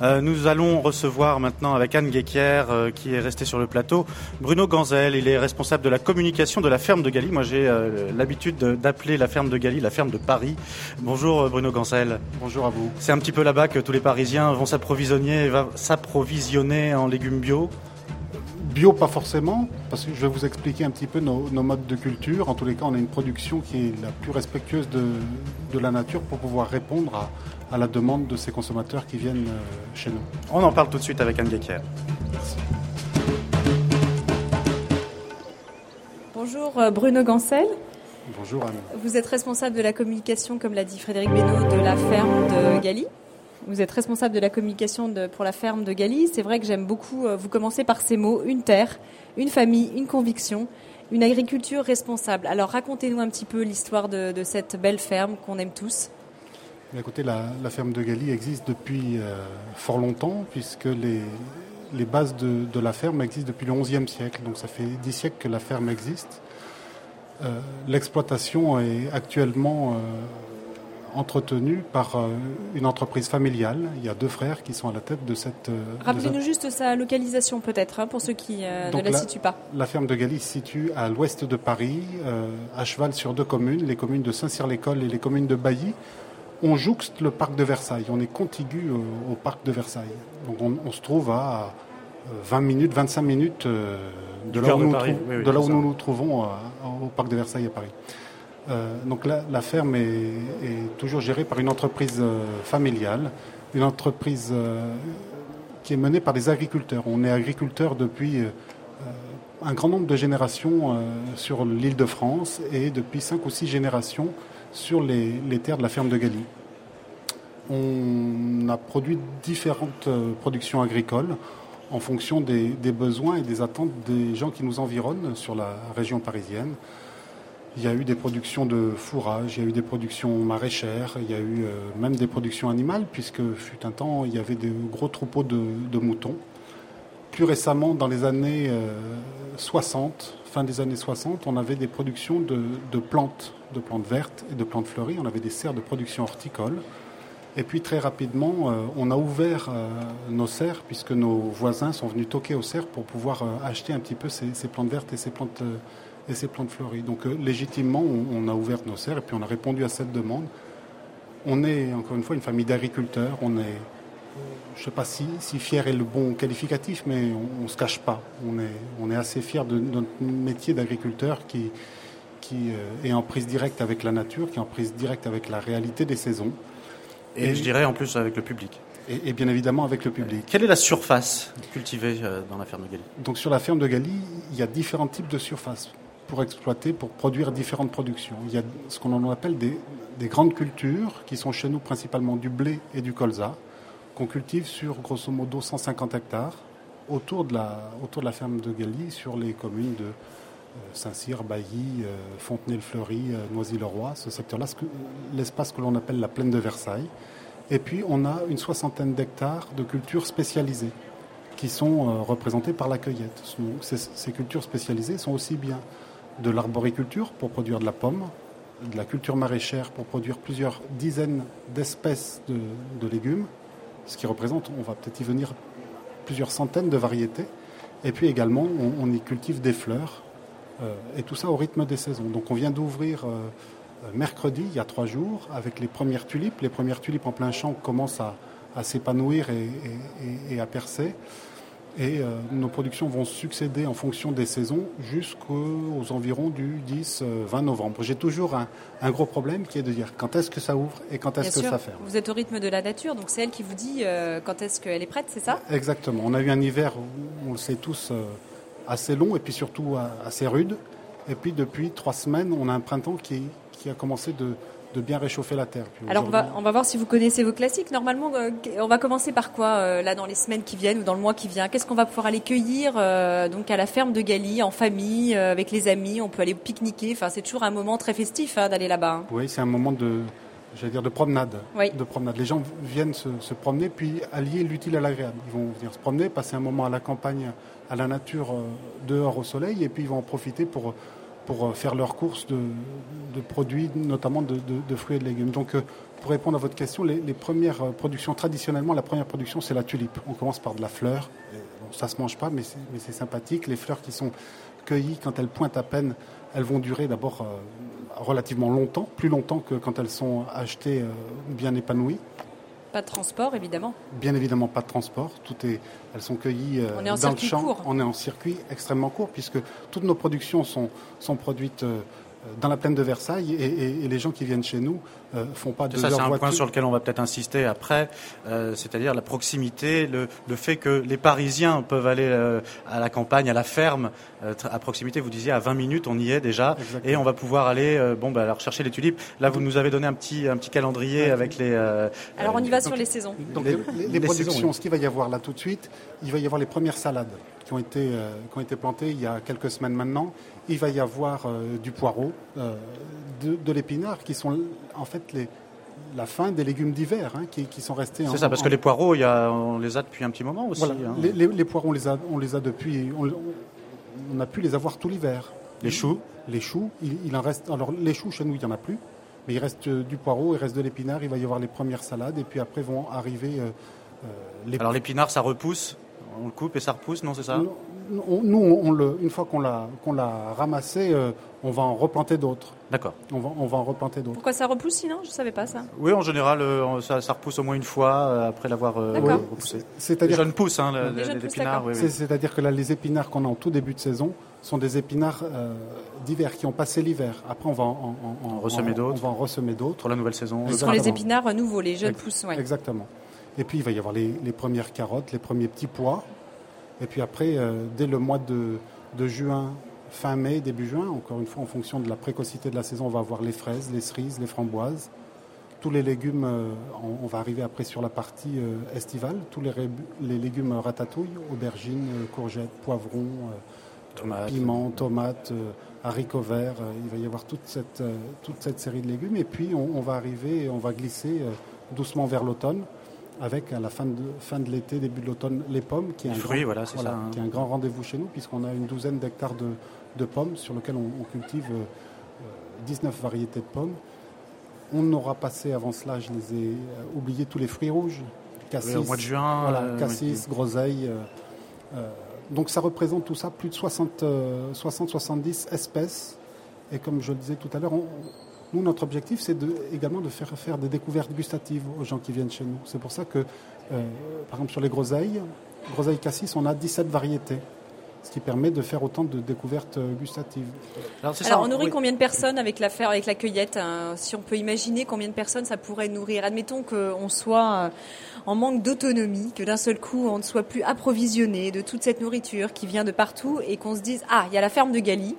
Euh, nous allons recevoir maintenant avec Anne Guéquière, euh, qui est restée sur le plateau, Bruno Ganzel. Il est responsable de la communication de la ferme de Galie. Moi, j'ai euh, l'habitude d'appeler la ferme de Galie la ferme de Paris. Bonjour Bruno Ganzel. Bonjour à vous. C'est un petit peu là-bas que tous les Parisiens vont s'approvisionner, s'approvisionner en légumes bio Bio, pas forcément, parce que je vais vous expliquer un petit peu nos, modes de culture. En tous les cas, on a une production qui est la plus respectueuse de, de la nature pour pouvoir répondre à, à la demande de ces consommateurs qui viennent euh, chez nous. On en parle tout de suite avec Anne Guéquière. Bonjour euh, Bruno Gancel. Bonjour Anne. Vous êtes responsable de la communication, comme l'a dit Frédéric Benoît, de la ferme de Galie. Vous êtes responsable de la communication pour la ferme de Galie. C'est vrai que j'aime beaucoup, euh, vous commencez par ces mots, une terre, une famille, une conviction, une agriculture responsable. Alors racontez-nous un petit peu l'histoire de cette belle ferme qu'on aime tous. Écoutez, la, ferme de Galie existe depuis euh, fort longtemps, puisque les, bases de, la ferme existent depuis le XIe siècle. Donc ça fait dix siècles que la ferme existe. Euh, l'exploitation est actuellement entretenue par une entreprise familiale. Il y a deux frères qui sont à la tête de cette. Rappelez-nous juste sa localisation peut-être, hein, pour ceux qui ne la, situent pas. La ferme de Galie se situe à l'ouest de Paris, à cheval sur deux communes, les communes de Saint-Cyr-l'École et les communes de Bailly on jouxte le parc de Versailles. On est contigu au, parc de Versailles. Donc on, se trouve à 20 euh, minutes, 25 minutes euh, de là où, nous, de là où nous nous trouvons euh, au parc de Versailles à Paris. Donc la, ferme est, toujours gérée par une entreprise familiale, une entreprise qui est menée par des agriculteurs. On est agriculteurs depuis un grand nombre de générations sur l'île de France et depuis 5 ou 6 générations sur les, terres de la ferme de Galie. On a produit différentes euh, productions agricoles en fonction des, besoins et des attentes des gens qui nous environnent sur la région parisienne. Il y a eu des productions de fourrage, il y a eu des productions maraîchères, il y a eu euh, même des productions animales, puisque fut un temps, il y avait des gros troupeaux de, moutons. Plus récemment, dans les années 60, euh, fin des années 60, on avait des productions de plantes de plantes vertes et de plantes fleuries. On avait des serres de production horticole. Et puis très rapidement, euh, on a ouvert nos serres puisque nos voisins sont venus toquer aux serres pour pouvoir acheter un petit peu ces, plantes vertes et ces plantes, et ces plantes fleuries. Donc légitimement, on, a ouvert nos serres et puis on a répondu à cette demande. On est encore une fois une famille d'agriculteurs. On est, je ne sais pas si, si fier est le bon qualificatif, mais on ne se cache pas. On est, on est assez fier de notre métier d'agriculteur qui, qui euh, est en prise directe avec la nature, qui est en prise directe avec la réalité des saisons. Et, je dirais en plus avec le public. Et, bien évidemment avec le public. Quelle est la surface cultivée euh, dans la ferme de Galie? Donc sur la ferme de Galie, il y a différents types de surfaces pour exploiter, pour produire différentes productions. Il y a ce qu'on appelle des, des, grandes cultures, qui sont chez nous principalement du blé et du colza, qu'on cultive sur grosso modo 150 hectares autour de la, autour de la ferme de Galie, sur les communes de Saint-Cyr, Bailly, euh, Fontenay-le-Fleury, euh, Noisy-le-Roi, ce secteur-là, l'espace que l'on appelle la plaine de Versailles. Et puis on a une soixantaine d'hectares de cultures spécialisées qui sont euh, représentées par la cueillette. Ces, cultures spécialisées sont aussi bien de l'arboriculture pour produire de la pomme, de la culture maraîchère pour produire plusieurs dizaines d'espèces de, légumes, ce qui représente, on va peut-être y venir, plusieurs centaines de variétés. Et puis également, on y cultive des fleurs euh, et tout ça au rythme des saisons. Donc on vient d'ouvrir euh, euh, mercredi, il y a trois jours, avec les premières tulipes. Les premières tulipes en plein champ commencent à, s'épanouir et, à percer. Et nos productions vont succéder en fonction des saisons jusqu'aux environs du 10-20 novembre. J'ai toujours un, gros problème qui est de dire quand est-ce que ça ouvre et quand est-ce que ça ferme. Vous êtes au rythme de la nature, donc c'est elle qui vous dit quand est-ce qu'elle est prête, c'est ça? Exactement. On a eu un hiver, on le sait tous, assez long et puis surtout assez rude. Et puis depuis trois semaines, on a un printemps qui, qui a commencé de, de bien réchauffer la terre. Alors on va, on va voir si vous connaissez vos classiques. Normalement, euh, on va commencer par quoi euh, là dans les semaines qui viennent ou dans le mois qui vient? Qu'est-ce qu'on va pouvoir aller cueillir euh, donc à la ferme de Galie en famille avec les amis? On peut aller pique-niquer. Enfin, c'est toujours un moment très festif hein, d'aller là-bas. Hein. Oui, c'est un moment de j'allais dire de promenade. De promenade. Les gens viennent se, se promener puis allier l'utile à l'agréable. Ils vont venir se promener, passer un moment à la campagne à la nature dehors au soleil et puis ils vont en profiter pour, pour faire leurs courses de, produits, notamment de, fruits et de légumes. Donc, pour répondre à votre question, les, premières productions, traditionnellement, la première production, c'est la tulipe. On commence par de la fleur. Ça ça se mange pas, mais c'est sympathique. Les fleurs qui sont cueillies, quand elles pointent à peine, elles vont durer d'abord relativement longtemps, plus longtemps que quand elles sont achetées bien épanouies. Pas de transport, évidemment. Bien évidemment, pas de transport. Tout est, elles sont cueillies euh, dans le champ. On est en circuit extrêmement court puisque toutes nos productions sont, sont produites euh, dans la plaine de Versailles et, les gens qui viennent chez nous euh, font pas de Ça, c'est un point sur lequel on va peut-être insister après, euh, c'est-à-dire la proximité, le, le, fait que les Parisiens peuvent aller euh, à la campagne, à la ferme, à proximité. Vous disiez à 20 minutes, on y est déjà, et on va pouvoir aller, bon, bah, alors chercher les tulipes. Là, vous nous avez donné un petit, un petit calendrier avec les. alors, on y va sur les saisons. Donc, les, productions, ce qu'il va y avoir là tout de suite, il va y avoir les premières salades qui ont été, qui ont été plantées il y a quelques semaines maintenant il va y avoir euh, du poireau, euh, de, l'épinard, qui sont en fait les, la fin des légumes d'hiver hein, qui, sont restés. C'est ça, parce que les poireaux, il y a, on les a depuis un petit moment aussi. Hein. Les, poireaux, on les a, on les a depuis. On, a pu les avoir tout l'hiver. Les choux? Les choux, il, en reste. Alors les choux chez nous, il n'y en a plus, mais il reste du poireau, il reste de l'épinard. Il va y avoir les premières salades, et puis après vont arriver. Euh, les... Alors l'épinard, ça repousse on le coupe et ça repousse, non, c'est ça? Nous, on, le, une fois qu'on l'a, qu'on l'a ramassé, euh, on va en replanter d'autres. D'accord. On va, on va en replanter d'autres. Pourquoi ça repousse sinon? Je ne savais pas ça. Oui, en général, euh, ça, repousse au moins une fois euh, après l'avoir repoussé. C'est-à-dire... Les jeunes pousses, hein, les, épinards. C'est-à-dire que là, les épinards qu'on a en tout début de saison sont des épinards d'hiver qui ont passé l'hiver. Après, on va en, en, ressemer d'autres. On va en ressemer d'autres. Pour la nouvelle saison. Ce sont les épinards nouveaux, les jeunes pousses. Exactement. Et puis il va y avoir les, premières carottes, les premiers petits pois. Et puis après, euh, dès le mois de, juin, fin mai, début juin, encore une fois en fonction de la précocité de la saison, on va avoir les fraises, les cerises, les framboises. Tous les légumes, euh, on, va arriver après sur la partie euh, estivale, tous les, légumes ratatouille, aubergines, courgettes, poivrons, piments, tomates, haricots verts. il va y avoir toute cette, toute cette série de légumes. Et puis on, on va arriver, on va glisser doucement vers l'automne avec à la fin de, fin de l'été, début de l'automne, les pommes, qui est, un, grand, voilà, hein. qui est un grand rendez-vous chez nous, puisqu'on a une douzaine d'hectares de, de, pommes sur lesquels on, cultive 19 euh, variétés de pommes. On aura passé avant cela, je les ai euh, oubliés, tous les fruits rouges. Cassis, au mois de juin. Voilà, euh, cassis, groseille. donc ça représente tout ça, plus de 60-70 espèces. Et comme je le disais tout à l'heure, on, nous, notre objectif, c'est également de faire faire des découvertes gustatives aux gens qui viennent chez nous. C'est pour ça que, euh, par exemple, sur les groseilles, groseilles cassis, on a 17 variétés ce qui permet de faire autant de découvertes euh, gustatives. Alors, on nourrit combien de personnes avec la, avec la cueillette hein Si on peut imaginer combien de personnes ça pourrait nourrir? Admettons qu'on soit euh, en manque d'autonomie, que d'un seul coup on ne soit plus approvisionné de toute cette nourriture qui vient de partout et qu'on se dise ah il y a la ferme de Galie,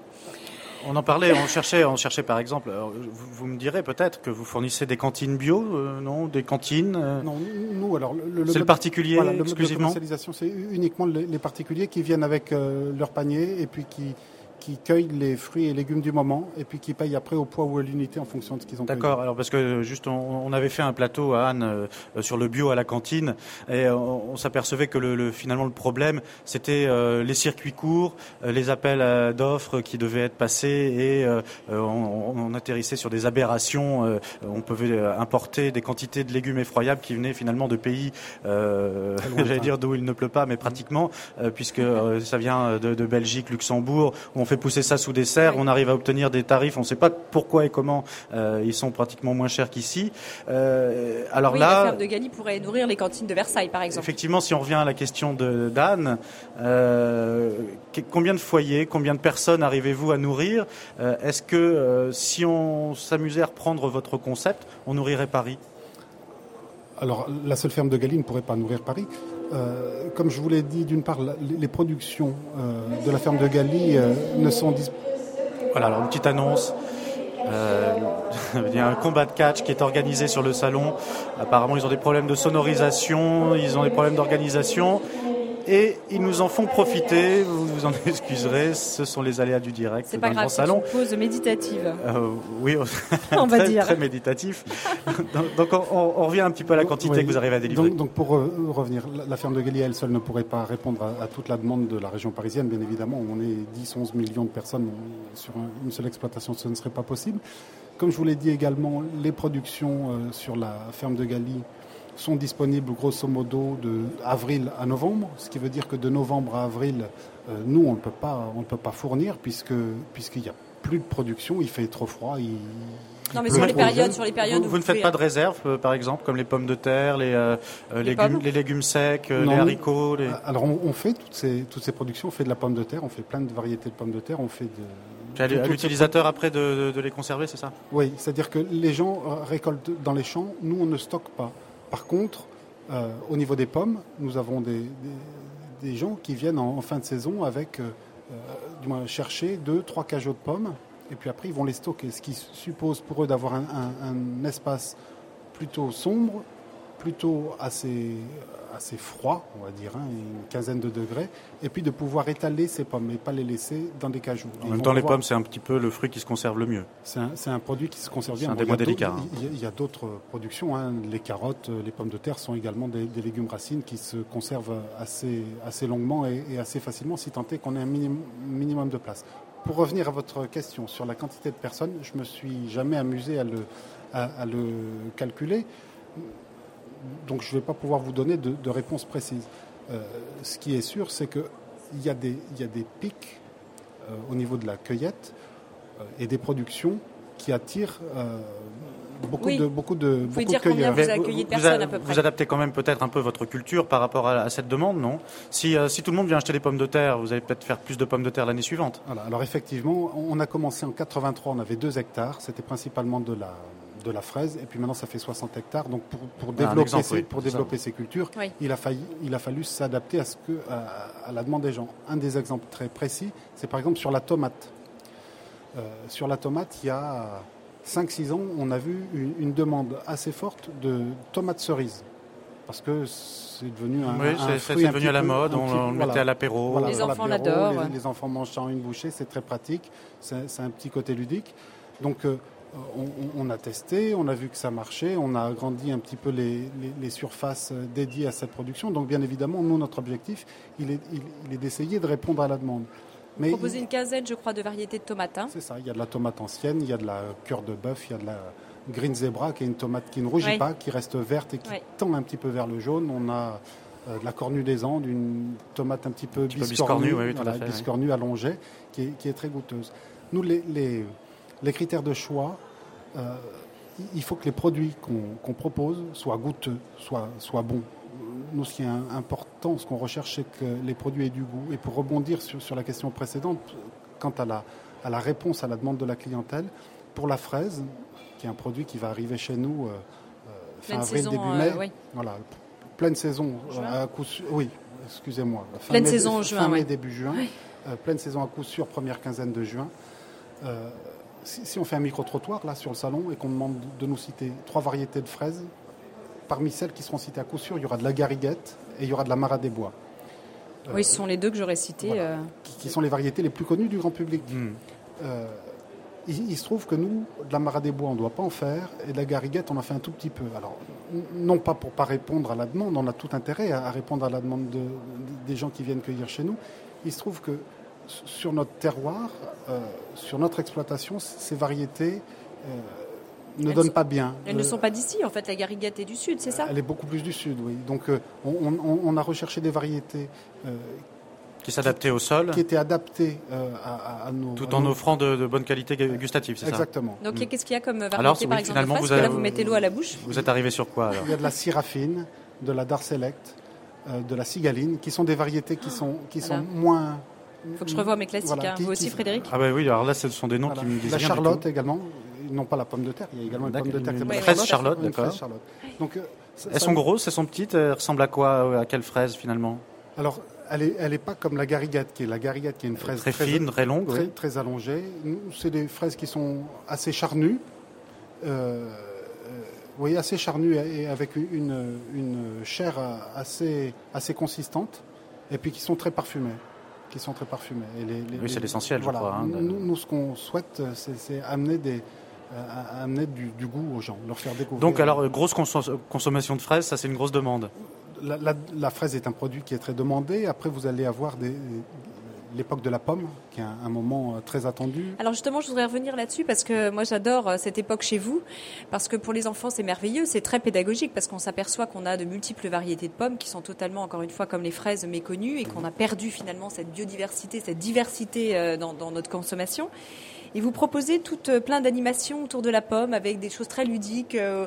on en parlait, on cherchait, on cherchait par exemple. Vous, me direz peut-être que vous fournissez des cantines bio, euh, non Des cantines euh Non, nous alors le, c'est le particulier voilà, exclusivement. De c'est uniquement les, particuliers qui viennent avec euh, leur panier et puis qui qui cueillent les fruits et légumes du moment et puis qui payent après au poids ou à l'unité en fonction de ce qu'ils ont D'accord, alors parce que juste on, avait fait un plateau à Anne euh, sur le bio à la cantine et on, s'apercevait que le, finalement le problème c'était euh, les circuits courts, euh, les appels d'offres qui devaient être passés et on, atterrissait sur des aberrations. on pouvait importer des quantités de légumes effroyables qui venaient finalement de pays, j'allais dire d'où il ne pleut pas, mais pratiquement, puisque ça vient de, de Belgique, Luxembourg, où on fait pousser ça sous des serres, on arrive à obtenir des tarifs, on ne sait pas pourquoi et comment euh, ils sont pratiquement moins chers qu'ici. Euh, alors là, la ferme de Galie pourrait nourrir les cantines de Versailles, par exemple. Effectivement, si on revient à la question de d'Anne, euh, combien de foyers, combien de personnes arrivez-vous à nourrir? Est-ce que si on s'amusait à reprendre votre concept, on nourrirait Paris? Alors, la seule ferme de Galie ne pourrait pas nourrir Paris. Euh, comme je vous l'ai dit, d'une part, les productions euh, de la ferme de Galie euh, ne sont Voilà, alors une petite annonce. il y a un combat de catch qui est organisé sur le salon. Apparemment, ils ont des problèmes de sonorisation, ils ont des problèmes d'organisation. Et ils nous en font profiter. Vous vous en excuserez, ce sont les aléas du direct C'est dans pas le grave, grand c'est salon. une pause méditative. Euh, oui, On va très, dire. très méditatif. donc, donc on, on- on revient un petit peu à la quantité Oui. que vous arrivez à délivrer. Donc, donc pour euh, revenir, la, la ferme de Galie, elle seule ne pourrait pas répondre à, à toute la demande de la région parisienne, bien évidemment. On est 10-11 millions de personnes on- sur un- une seule exploitation, ce ne serait pas possible. Comme je vous l'ai dit également, les productions euh, sur la ferme de Galie sont disponibles grosso modo de avril à novembre, ce qui veut dire que de novembre à avril, euh, nous, on ne peut pas, on ne peut pas fournir puisque puisqu'il n'y a plus de production, il fait trop froid, il, Non, mais sur les périodes, sur les périodes vous, ne faites pas de réserve, euh, par exemple, comme les pommes de terre, les, euh, Les légumes, les légumes secs, euh, Non. les haricots. Les... Alors on, on fait toutes ces, toutes ces productions, on fait de la pomme de terre, on fait plein de variétés de pommes de terre, on fait de... À l'utilisateur après de, de- de les conserver, c'est ça? Oui, c'est-à-dire que les gens récoltent dans les champs, nous on ne stocke pas. Par contre, euh, au niveau des pommes, nous avons des, gens qui viennent en, fin de saison avec, euh, euh, chercher deux, trois cajots de pommes, et puis après ils vont les stocker, ce qui suppose pour eux d'avoir un espace plutôt sombre, plutôt assez, assez froid, on va dire, hein, une quinzaine de degrés, et puis de pouvoir étaler ces pommes et pas les laisser dans des cajots. En même temps, les pommes, c'est un petit peu le fruit qui se conserve le mieux. c'est un, produit qui se conserve bien. C'est un Bon, des il y a moins délicats, d'autres- hein. Il y a- d'autres productions. hein. Les carottes, les pommes de terre sont également des, des légumes racines qui se conservent assez, assez longuement et, et assez facilement, si tant est qu'on ait un minim- minimum de place. Pour revenir à votre question sur la quantité de personnes, je me suis jamais amusé à le, à, à le calculer. Donc je ne vais pas pouvoir vous donner de, de réponse précise. Euh, ce qui est sûr, c'est qu'il y, a des- il y a des pics euh, au niveau de la cueillette euh, et des productions qui attirent euh, beaucoup, Oui. de, beaucoup de Vous pouvez beaucoup dire de combien vous accueillez de vous, personnes a- à peu près vous adaptez quand même peut-être un peu votre culture par rapport à, à cette demande, non? Si, euh, si tout le monde vient acheter des pommes de terre, vous allez peut-être faire plus de pommes de terre l'année suivante. Voilà, alors effectivement, on a commencé en 83, on avait 2 hectares, c'était principalement de la, de la fraise, et puis maintenant ça fait 60 hectares. Donc pour, développer, exemple, ces, oui, pour ça. développer ces cultures, Oui. il, a failli, il a fallu s'adapter à, ce que, à, à la demande des gens. Un des exemples très précis, c'est par exemple sur la tomate. Euh, sur la tomate, il y a 5-6 ans, on a vu une, une demande assez forte de tomates cerises. Parce que c'est devenu un, oui, un c'est- fruit devenu à la mode, on, le voilà. mettait à l'apéro. Voilà, Les enfants l'apéro, l'adorent. Les, les enfants mangent ça en une bouchée, c'est très pratique. C'est c'est un petit côté ludique. Donc, euh, on, on- a testé, on a vu que ça marchait, on a agrandi un petit peu les, les- les surfaces euh, dédiées à cette production. Donc, bien évidemment, nous, notre objectif, il est, il- il est d'essayer de répondre à la demande. Mais Proposer une quinzaine, je crois, de variétés de tomates. hein. c'est ça, il y a de la tomate ancienne, il y a de la cœur de bœuf, il y a de la green zebra, qui est une tomate qui ne rougit pas, qui reste verte et qui tend un petit peu vers le jaune. On a euh, de la cornue des Andes, une tomate un petit peu petit peu biscornue, biscornue, oui, oui, tout à voilà, fait, oui. biscornue allongée, qui est, qui est très goûteuse. Nous, les, les- les critères de choix, euh, il faut que les produits qu'on propose soient goûteux, soient, soient bons. Nous, ce qui est important, ce qu'on recherche, c'est que les produits aient du goût. Et pour rebondir sur, sur la question précédente, quant à la, à la réponse à la demande de la clientèle, pour la fraise, qui est un produit qui va arriver chez nous euh, euh, fin Pleine avril, saison, début euh, mai, oui. voilà, pleine saison, à coup sûr, oui, excusez-moi. Fin Pleine mai- saison en fin juin, mai, ouais. début juin. Pleine saison à coup sûr, première quinzaine de juin. Euh, si, si on fait un micro-trottoir là sur le salon et qu'on demande de nous citer trois variétés de fraises, parmi celles qui seront citées à coup sûr, il y aura de la gariguette et il y aura de la mara des bois, Oui, ce sont les deux que j'aurais cités. voilà. euh. qui, qui sont les variétés les plus connues du grand public. Hmm. Euh, il, il se trouve que nous, de la Mara des Bois, on ne doit pas en faire, et de la Gariguette, on en fait un tout petit peu. Alors, non pas pour pas répondre à la demande, on a tout intérêt à, à répondre à la demande de- de- des gens qui viennent cueillir chez nous. Il se trouve que sur notre terroir, euh, sur notre exploitation, ces variétés euh, ne Elles donnent sont- pas bien. Elles ne Euh, sont pas d'ici, en fait. La gariguette est du sud, c'est ça? Elle est beaucoup plus du sud, oui. Donc, euh, on, on- on a recherché des variétés euh, Qui s'adaptait au sol, qui étaient adaptées euh, à, nos... tout en nos- offrant de, de bonne qualité gustative, c'est ça? Exactement. Donc, qu'est-ce qu'il y a comme variété, Alors, oui, par exemple, finalement, vous? Parce que là, avez- vous mettez l'eau à la bouche. Vous êtes arrivé sur quoi alors? Il y a de la Syrafine, de la Darselect, euh, de la Cigaline, qui sont des variétés qui sont, qui Voilà. sont moins. Il faut que je revoie mes classiques. Voilà, hein. qui- Vous aussi, qui- Frédéric Ah bah oui, alors là, ce sont des noms Voilà. qui me disent La rien du Charlotte tout. également, non pas la pomme de terre, il y a également une pomme de terre qui Une s'appelle fraise la Charlotte, une fraise d'accord. Charlotte. Donc, euh, ça- Elles ça- sont grosses, elles sont petites, elles ressemblent à quoi euh, À quelle fraise finalement? Alors, elle n'est elle est pas comme la gariguette, qui est la gariguette, qui est une fraise Très fine, très longue, très, oui. très allongée. Nous, c'est des fraises qui sont assez charnues. Euh, euh, oui, assez charnues et avec une, une chair assez, assez consistante. et puis qui sont très parfumés qui sont très parfumés. oui, c'est l'essentiel, voilà. je crois. Hein, nous, nous, ce qu'on souhaite, c'est amener des, à amener du, goût aux gens, leur faire découvrir. Donc alors, grosse consommation de fraises, ça c'est une grosse demande la, fraise est un produit qui est très demandé. Après, vous allez avoir l'époque de la pomme, qui est un, moment euh, très attendu. Alors justement, je voudrais revenir là-dessus parce que moi j'adore euh, cette époque chez vous, parce que pour les enfants c'est merveilleux, c'est très pédagogique parce qu'on s'aperçoit qu'on a de multiples variétés de pommes qui sont totalement, encore une fois, comme les fraises méconnues et qu'on a perdu finalement cette biodiversité, cette diversité euh, dans, dans notre consommation. Et vous proposez tout plein d'animations autour de la pomme avec des choses très ludiques euh,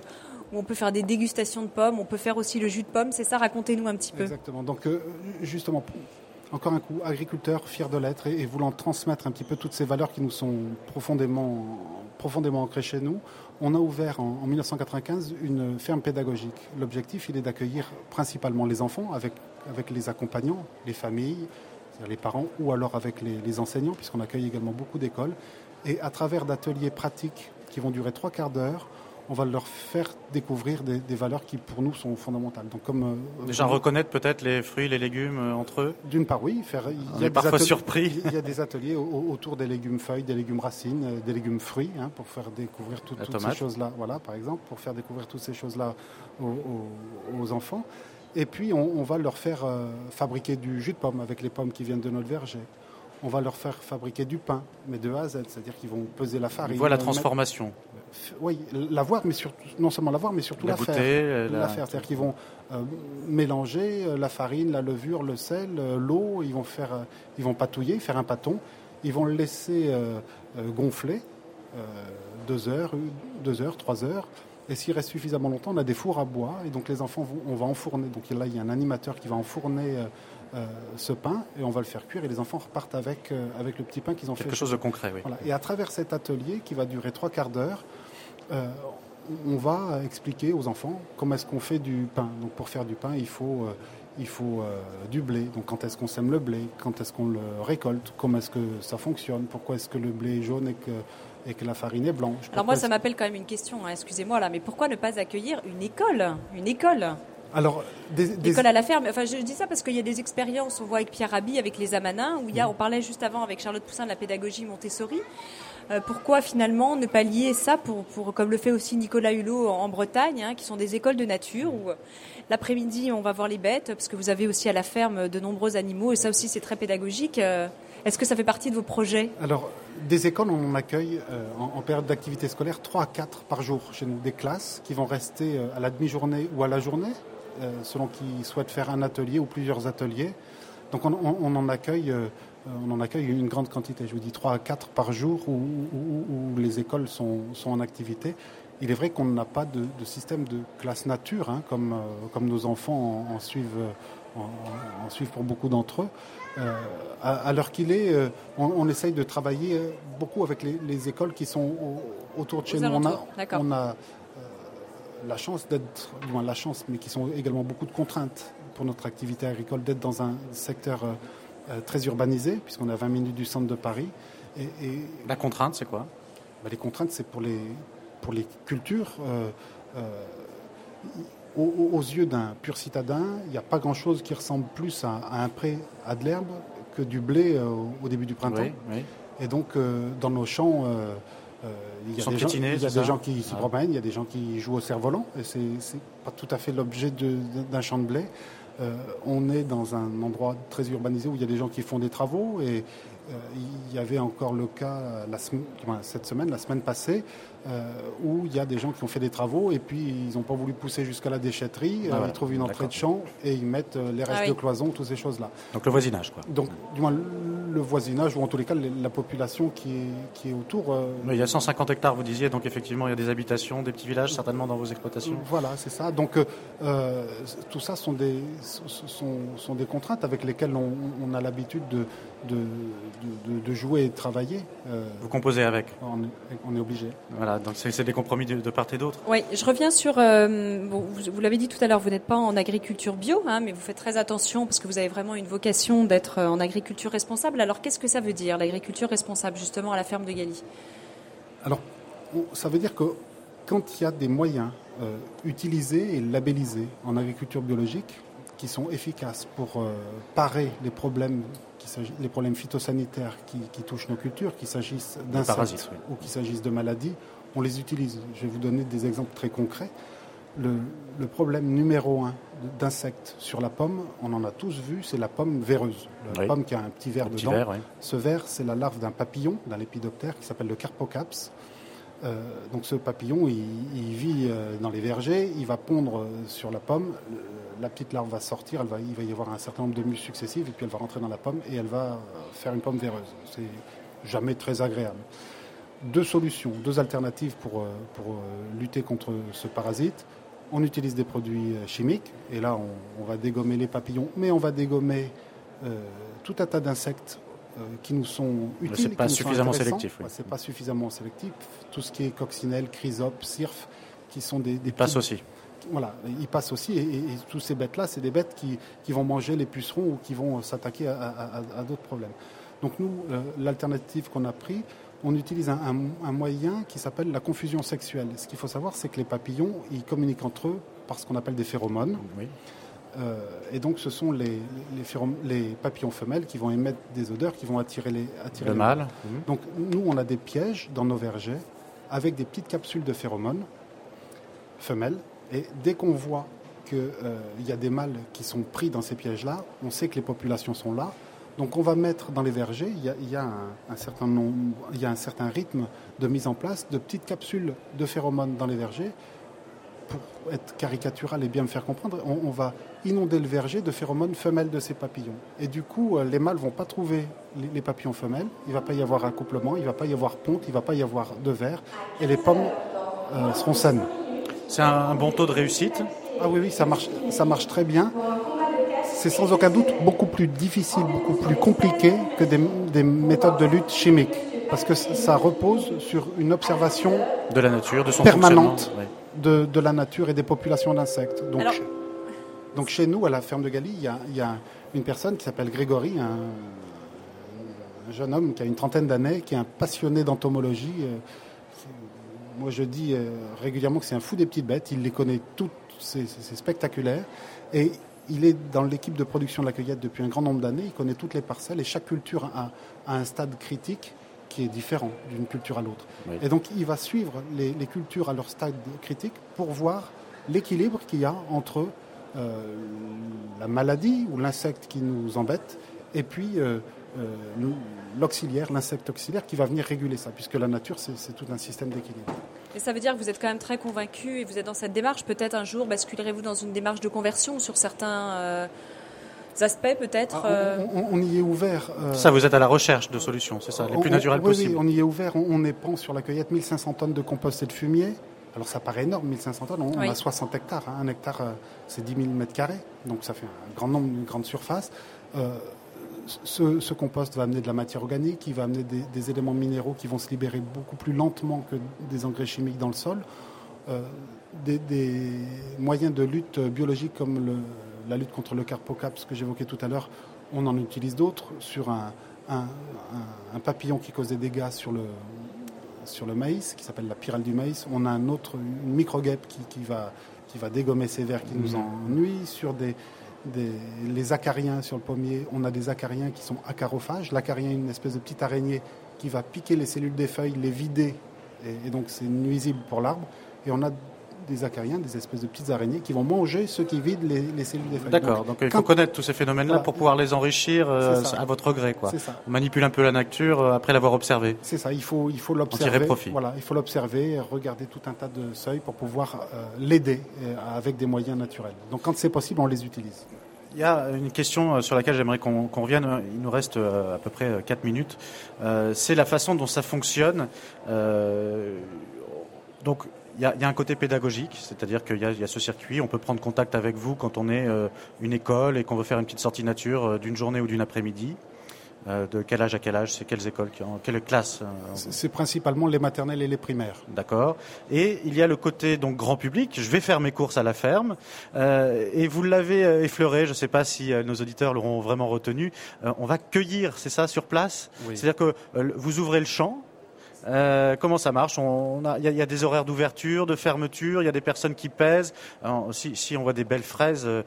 où on peut faire des dégustations de pommes, on peut faire aussi le jus de pomme. C'est ça, racontez-nous un petit peu. Exactement. Donc euh, justement, encore un coup, agriculteur, fier de l'être et, voulant transmettre un petit peu toutes ces valeurs qui nous sont profondément, ancrées chez nous, on a ouvert en, en 1995 une ferme pédagogique. L'objectif, il est d'accueillir principalement les enfants avec, les accompagnants, les familles, les parents, ou alors avec les enseignants, puisqu'on accueille également beaucoup d'écoles et à travers d'ateliers pratiques qui vont durer trois quarts d'heure, on va leur faire découvrir des, valeurs qui pour nous sont fondamentales. Donc comme euh, déjà reconnaître peut-être les fruits, les légumes euh, entre eux. D'une part, oui, faire. Il y a parfois surpris. Il y a des ateliers autour des légumes feuilles, des légumes racines, euh, des légumes fruits, hein, pour faire découvrir toutes ces choses-là. Voilà, par exemple, pour faire découvrir toutes ces choses-là aux, enfants. Et puis on, va leur faire fabriquer du jus de pomme avec les pommes qui viennent de notre verger on va leur faire fabriquer du pain, mais de A à Z, c'est-à-dire qu'ils vont peser la farine. Voilà la transformation. Oui, la voir, mais surtout, non seulement la voir, mais surtout la, faire. Euh, la... c'est-à-dire qu'ils vont euh, mélanger euh, la farine, la levure, le sel, l'eau, ils vont faire, ils vont patouiller, faire un pâton, ils vont le laisser gonfler deux heures, deux heures, trois heures. Et s'il reste suffisamment longtemps, on a des fours à bois, et donc les enfants, vont, on va enfourner. Donc là, il y a un animateur qui va enfourner euh, ce pain et on va le faire cuire et les enfants repartent avec, euh, avec le petit pain qu'ils ont fait. Quelque chose de concret, oui. Et à travers cet atelier qui va durer trois quarts d'heure, euh, on va expliquer aux enfants comment est-ce qu'on fait du pain. Donc pour faire du pain, il faut, il faut du blé. Donc quand est-ce qu'on sème le blé, quand est-ce qu'on le récolte, comment est-ce que ça fonctionne, pourquoi est-ce que le blé est jaune et que et que la farine est blanche. Alors moi, ça m'appelle quand même une question, hein, excusez-moi là, mais pourquoi ne pas accueillir une école Une école? Alors, des, à la ferme. Enfin, je dis ça parce qu'il y a des expériences. On voit avec Pierre Rabhi, avec les Amanins, où il y a, on parlait juste avant avec Charlotte Poussin de la pédagogie Montessori. Euh, pourquoi finalement ne pas lier ça pour, pour comme le fait aussi Nicolas Hulot en, Bretagne, hein, qui sont des écoles de nature où euh, l'après-midi on va voir les bêtes parce que vous avez aussi à la ferme de nombreux animaux et ça aussi c'est très pédagogique. Euh, est-ce que ça fait partie de vos projets? Alors, des écoles, on accueille en, période d'activité scolaire 3 à 4 par jour chez. Des classes qui vont rester à la demi-journée ou à la journée selon qu'ils souhaitent faire un atelier ou plusieurs ateliers. Donc on, en accueille on en accueille une grande quantité, je vous dis 3 à 4 par jour où, les écoles sont, en activité. Il est vrai qu'on n'a pas de, système de classe nature, hein, comme, euh, comme nos enfants en, suivent, en, suivent pour beaucoup d'entre eux. à, l'heure qu'il est, on, essaye de travailler beaucoup avec les, écoles qui sont autour de chez nous. On on a la chance d'être, moins la chance, mais qui sont également beaucoup de contraintes pour notre activité agricole, d'être dans un secteur euh, euh, très urbanisé, puisqu'on est à 20 minutes du centre de Paris. Et, la contrainte, c'est quoi? Bah, Les contraintes, c'est pour les, pour les cultures. Euh, aux, yeux d'un pur citadin, il n'y a pas grand-chose qui ressemble plus à, un pré à de l'herbe que du blé au début du printemps. Et donc, dans nos champs, euh, il y a, des gens, il y a des gens, qui s'y promènent, il y a des gens qui jouent au cerf-volant, et c'est pas tout à fait l'objet d'un champ de blé. Euh, on est dans un endroit très urbanisé où il y a des gens qui font des travaux et euh, il y avait encore le cas cette semaine, la semaine passée, où il y a des gens qui ont fait des travaux et puis ils n'ont pas voulu pousser jusqu'à la déchetterie. Ah ils trouvent une entrée de champ et ils mettent les restes ah de cloison, toutes ces choses-là. Donc le voisinage, quoi. Donc, du moins, le voisinage, ou en tous les cas, la population qui est, qui est autour. il y a 150 hectares, vous disiez, donc effectivement, il y a des habitations, des petits villages, certainement, dans vos exploitations. Voilà, c'est ça. Donc, tout ça sont des, sont, sont, des contraintes avec lesquelles on, a l'habitude de, de, jouer et de travailler. Euh, Vous composez avec on est, obligé. Voilà, donc c'est des compromis de, part et d'autre. Oui, je reviens sur. Euh, vous, l'avez dit tout à l'heure, vous n'êtes pas en agriculture bio, hein, mais vous faites très attention parce que vous avez vraiment une vocation d'être en agriculture responsable. Alors qu'est-ce que ça veut dire, l'agriculture responsable, justement, à la ferme de Galie Alors, ça veut dire que quand il y a des moyens euh, utilisés et labellisés en agriculture biologique, qui sont efficaces pour parer les problèmes, les problèmes phytosanitaires qui, touchent nos cultures, qu'il s'agisse d'insectes ou qu'il s'agisse de maladies, on les utilise. Je vais vous donner des exemples très concrets. Le, problème numéro un d'insectes sur la pomme, on en a tous vu, c'est la pomme véreuse. La pomme qui a un petit ver dedans. Ce ver, c'est la larve d'un papillon, d'un lépidoptère qui s'appelle le Carpocaps. Euh, donc ce papillon, il, vit euh, dans les vergers, il va pondre euh, sur la pomme, la petite larve va sortir, elle va, il va y avoir un certain nombre de mues successives, et puis elle va rentrer dans la pomme et elle va faire une pomme véreuse. C'est jamais très agréable. Deux solutions, deux alternatives pour, pour lutter contre ce parasite on utilise des produits euh, chimiques, et là on, va dégommer les papillons, mais on va dégommer euh, tout un tas d'insectes euh, qui nous sont utiles. C'est pas suffisamment sélectif. Oui. c'est pas suffisamment sélectif. Tout ce qui est coccinelle, chrysope, cirf, qui sont des. des passent aussi. Voilà, ils passent aussi, et, tous ces bêtes-là, c'est des bêtes qui, vont manger les pucerons ou qui vont s'attaquer à, d'autres problèmes. Donc nous, l'alternative qu'on a pris, on utilise un, moyen qui s'appelle la confusion sexuelle. Ce qu'il faut savoir, c'est que les papillons, ils communiquent entre eux par ce qu'on appelle des phéromones. Euh, et donc, ce sont les, les, papillons femelles qui vont émettre des odeurs, qui vont attirer les attirer le mâle. Donc, nous, on a des pièges dans nos vergers avec des petites capsules de phéromones femelles. Et dès qu'on voit qu'il euh, y a des mâles qui sont pris dans ces pièges-là, on sait que les populations sont là. Donc on va mettre dans les vergers, il y a, un, certain nombre, il y a un certain rythme de mise en place de petites capsules de phéromones dans les vergers. Pour être caricatural et bien me faire comprendre, on, va inonder le verger de phéromones femelles de ces papillons. Et du coup, euh, les mâles vont pas trouver les, papillons femelles, il ne va pas y avoir accouplement, il ne va pas y avoir ponte, il ne va pas y avoir de verre, et les pommes euh, seront saines. C'est un, bon taux de réussite? Ah oui, oui, ça marche, ça marche très bien c'est sans aucun doute beaucoup plus difficile, beaucoup plus compliqué que des, méthodes de lutte chimiques. Parce que ça repose sur une observation de la nature, de son permanente de, la nature et des populations d'insectes. Donc, donc chez nous, à la ferme de Galie, il y a, une personne qui s'appelle Grégory, un, jeune homme qui a une trentaine d'années, qui est un passionné d'entomologie. Euh, moi, je dis euh, régulièrement que c'est un fou des petites bêtes. Il les connaît toutes, c'est spectaculaire. Et il est dans l'équipe de production de la cueillette depuis un grand nombre d'années. Il connaît toutes les parcelles et chaque culture a, un stade critique qui est différent d'une culture à l'autre. Et donc, il va suivre les, cultures à leur stade critique pour voir l'équilibre qu'il y a entre euh, la maladie ou l'insecte qui nous embête et puis euh, euh, l'auxiliaire, l'insecte auxiliaire qui va venir réguler ça, puisque la nature, c'est tout un système d'équilibre. Et ça veut dire que vous êtes quand même très convaincu et vous êtes dans cette démarche. Peut-être un jour basculerez-vous dans une démarche de conversion sur certains euh, aspects, peut-être ah, euh on, y est ouvert. Euh, ça, vous êtes à la recherche de solutions, c'est ça, les plus naturelles possibles. Oui, on y est ouvert. On, épand sur la cueillette 1500 tonnes de compost et de fumier. Alors ça paraît énorme, 1500 tonnes. On, a 60 hectares. Hein. Un hectare, c'est 10 000 mètres carrés. Donc ça fait un grand nombre, une grande surface ce, compost va amener de la matière organique, il va amener des, éléments minéraux qui vont se libérer beaucoup plus lentement que des engrais chimiques dans le sol. Euh, des, moyens de lutte biologique comme la lutte contre le carpocaps que j'évoquais tout à l'heure, on en utilise d'autres sur un, papillon qui cause des dégâts sur le, sur le maïs, qui s'appelle la pyrale du maïs. On a un autre, une microguêpe qui, va, qui va dégommer ces vers qui nous mmh. ennuient sur des, les acariens sur le pommier, on a des acariens qui sont acarophages. L'acarien est une espèce de petite araignée qui va piquer les cellules des feuilles, les vider, et, donc c'est nuisible pour l'arbre. Et on a des acariens, des espèces de petites araignées qui vont manger ceux qui vident les, cellules des feuilles. D'accord, donc, il faut connaître tous ces phénomènes-là pour pouvoir les enrichir euh, à votre gré. Quoi. On manipule un peu la nature euh, après l'avoir observé. C'est ça, il faut, il faut l'observer. Voilà, il faut l'observer, regarder tout un tas de seuils pour pouvoir euh, l'aider avec des moyens naturels. Donc quand c'est possible, on les utilise. Il y a une question sur laquelle j'aimerais qu'on revienne. Il nous reste à peu près 4 minutes. c'est la façon dont ça fonctionne. donc, il y, a, un côté pédagogique, c'est-à-dire qu'il y, a ce circuit, on peut prendre contact avec vous quand on est euh, une école et qu'on veut faire une petite sortie nature euh, d'une journée ou d'une après-midi. Euh, de quel âge à quel âge C'est quelles écoles Quelle classe C'est principalement les maternelles et les primaires. D'accord. Et il y a le côté donc grand public. Je vais faire mes courses à la ferme. et vous l'avez effleuré. Je ne sais pas si nos auditeurs l'auront vraiment retenu. on va cueillir, c'est ça, sur place? C'est-à-dire que vous ouvrez le champ Euh, comment ça marche Il y, a des horaires d'ouverture, de fermeture, il y a des personnes qui pèsent. si, on voit des belles fraises, euh,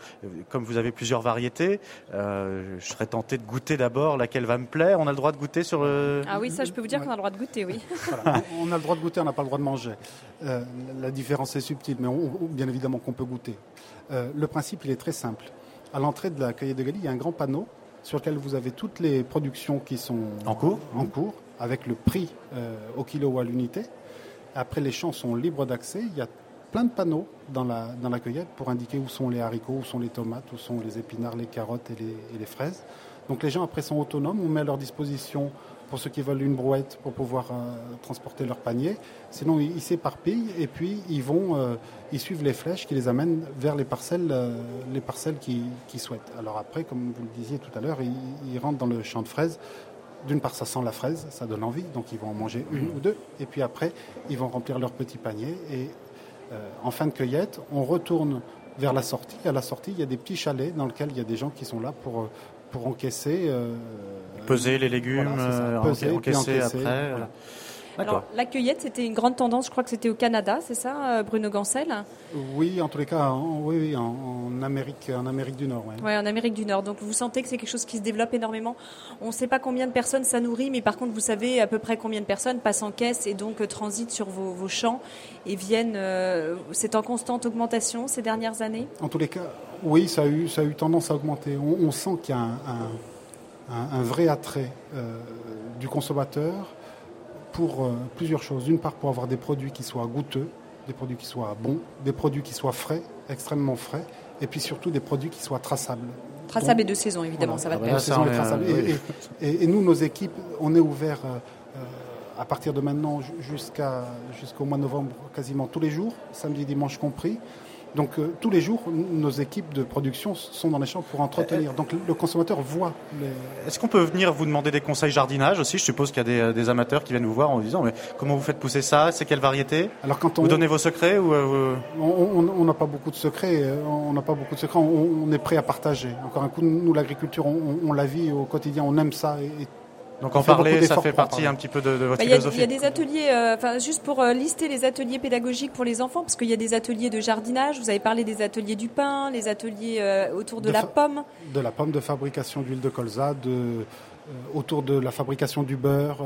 comme vous avez plusieurs variétés, euh, je serais tenté de goûter d'abord laquelle va me plaire. On a le droit de goûter sur le... Ah oui, ça je peux vous dire qu'on a le droit de goûter, oui. On a le droit de goûter, on n'a pas le droit de manger. la différence est subtile, mais bien évidemment qu'on peut goûter. le principe, il est très simple. À l'entrée de la cueillette de Galie, il y a un grand panneau sur lequel vous avez toutes les productions qui sont en cours, en cours avec le prix euh, au kilo à l'unité. Après, les champs sont libres d'accès. Il y a plein de panneaux dans la, dans la cueillette pour indiquer où sont les haricots, où sont les tomates, où sont les épinards, les carottes et les, et les fraises. Donc les gens après sont autonomes. On met à leur disposition pour ceux qui veulent une brouette pour pouvoir euh, transporter leur panier. Sinon, ils s'éparpillent et puis ils vont, euh, ils suivent les flèches qui les amènent vers les parcelles, les parcelles qu'ils souhaitent. Alors après, comme vous le disiez tout à l'heure, ils, rentrent dans le champ de fraises d'une part, ça sent la fraise, ça donne envie, donc ils vont en manger une ou deux. Et puis après, ils vont remplir leur petit panier. Et euh, en fin de cueillette, on retourne vers la sortie. À la sortie, il y a des petits chalets dans lesquels il y a des gens qui sont là pour, euh, pour encaisser. Euh, peser les légumes, peser, encaisser, après. Alors, la cueillette, c'était une grande tendance, je crois que c'était au Canada, c'est ça, euh, Bruno Gancel? Oui, en tous les cas, en, oui, en, Amérique, en Amérique du Nord. Oui, ouais, en Amérique du Nord. Donc vous sentez que c'est quelque chose qui se développe énormément. On ne sait pas combien de personnes ça nourrit, mais par contre, vous savez à peu près combien de personnes passent en caisse et donc euh, transitent sur vos, champs et viennent. Euh, c'est en constante augmentation ces dernières années? En tous les cas, oui, ça a eu, ça a eu tendance à augmenter. On, sent qu'il y a un, vrai attrait du consommateur pour euh, plusieurs choses. D'une part, pour avoir des produits qui soient goûteux, des produits qui soient bons, des produits qui soient frais, extrêmement frais, et puis surtout des produits qui soient traçables. Traçables et de saison, évidemment, ça va de saison et, nous, nos équipes, on est ouvert euh, euh, à partir de maintenant jusqu'à jusqu'au mois de novembre quasiment tous les jours, samedi, dimanche compris. Donc euh, tous les jours, nos équipes de production sont dans les champs pour entretenir. Donc le consommateur voit. Les... Est-ce qu'on peut venir vous demander des conseils jardinage aussi? Je suppose qu'il y a des, amateurs qui viennent vous voir en vous disant mais comment vous faites pousser ça? C'est quelle variété? Alors quand on vous donnez vos secrets ou euh, On n'a pas beaucoup de secrets. Euh, on n'a pas beaucoup de secrets. On, est prêt à partager. Encore un coup, nous l'agriculture, on, la vit au quotidien. On aime ça et donc en parler, ça fait partie un petit peu de, votre philosophie. Il y, a des ateliers, euh, enfin juste pour euh, lister les ateliers pédagogiques pour les enfants, parce qu'il y a des ateliers de jardinage. Vous avez parlé des ateliers du pain, les ateliers euh, autour de, la pomme. De la pomme, de fabrication d'huile de colza, de autour de la fabrication du beurre,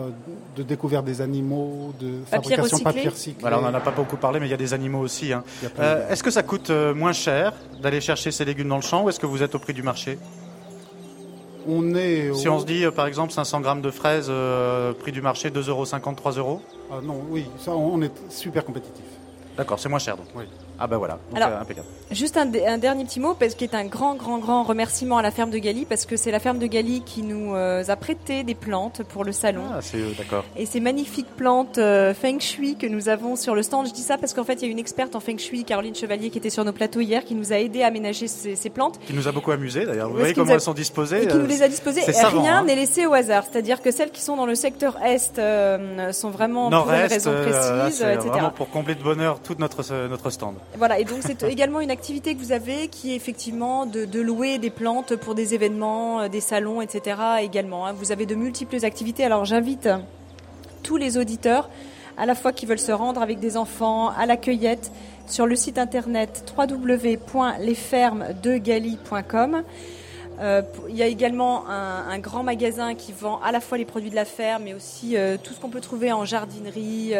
de découverte des animaux, de fabrication de papier recyclé. Voilà, on n'en a pas beaucoup parlé, mais il y a des animaux aussi. Hein. est-ce que ça coûte moins cher d'aller chercher ces légumes dans le champ ou est-ce que vous êtes au prix du marché? Si on se dit, euh, par exemple, 500 grammes de fraises, euh, prix du marché 2,50 euros, 3 euros ah Non, oui, ça, on est super compétitif. D'accord, c'est moins cher donc. Oui. Ah ben voilà, donc euh, impeccable. Juste un, dernier petit mot, parce qu'il est un grand, grand, grand remerciement à la ferme de Gali, parce que c'est la ferme de Gali qui nous euh, a prêté des plantes pour le salon. Ah, c'est euh, d'accord. Et ces magnifiques plantes Feng Shui que nous avons sur le stand, je dis ça parce qu'en fait, il y a une experte en Feng Shui, Caroline Chevalier, qui était sur nos plateaux hier, qui nous a aidé à aménager ces, plantes. Qui nous a beaucoup amusé d'ailleurs. Vous voyez comment elles sont disposées Et qui nous les a disposées. Et rien hein. n'est laissé au hasard. C'est-à-dire que celles qui sont dans le secteur Est sont vraiment pour une raison précise, etc. Vraiment pour combler de bonheur tout notre, notre stand. Voilà, et donc c'est également une activité que vous avez qui est effectivement de, louer des plantes pour des événements, euh, des salons, etc. également. Hein. Vous avez de multiples activités. Alors j'invite tous les auditeurs, à la fois qui veulent se rendre avec des enfants à la cueillette, sur le site internet www.lesfermesdegali.com. Euh, il y a également un, grand magasin qui vend à la fois les produits de la ferme, mais aussi euh, tout ce qu'on peut trouver en jardinerie,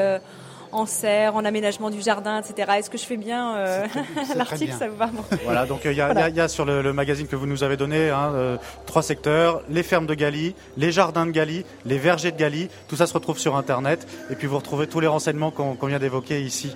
en serre, en aménagement du jardin, etc. Est-ce que je fais bien euh, l'article Ça vous va Voilà, donc il y, a sur le, magazine que vous nous avez donné hein, euh, trois secteurs les fermes de Galie, les jardins de Galie, les vergers de Galie. Tout ça se retrouve sur Internet. Et puis vous retrouvez tous les renseignements qu'on vient d'évoquer ici.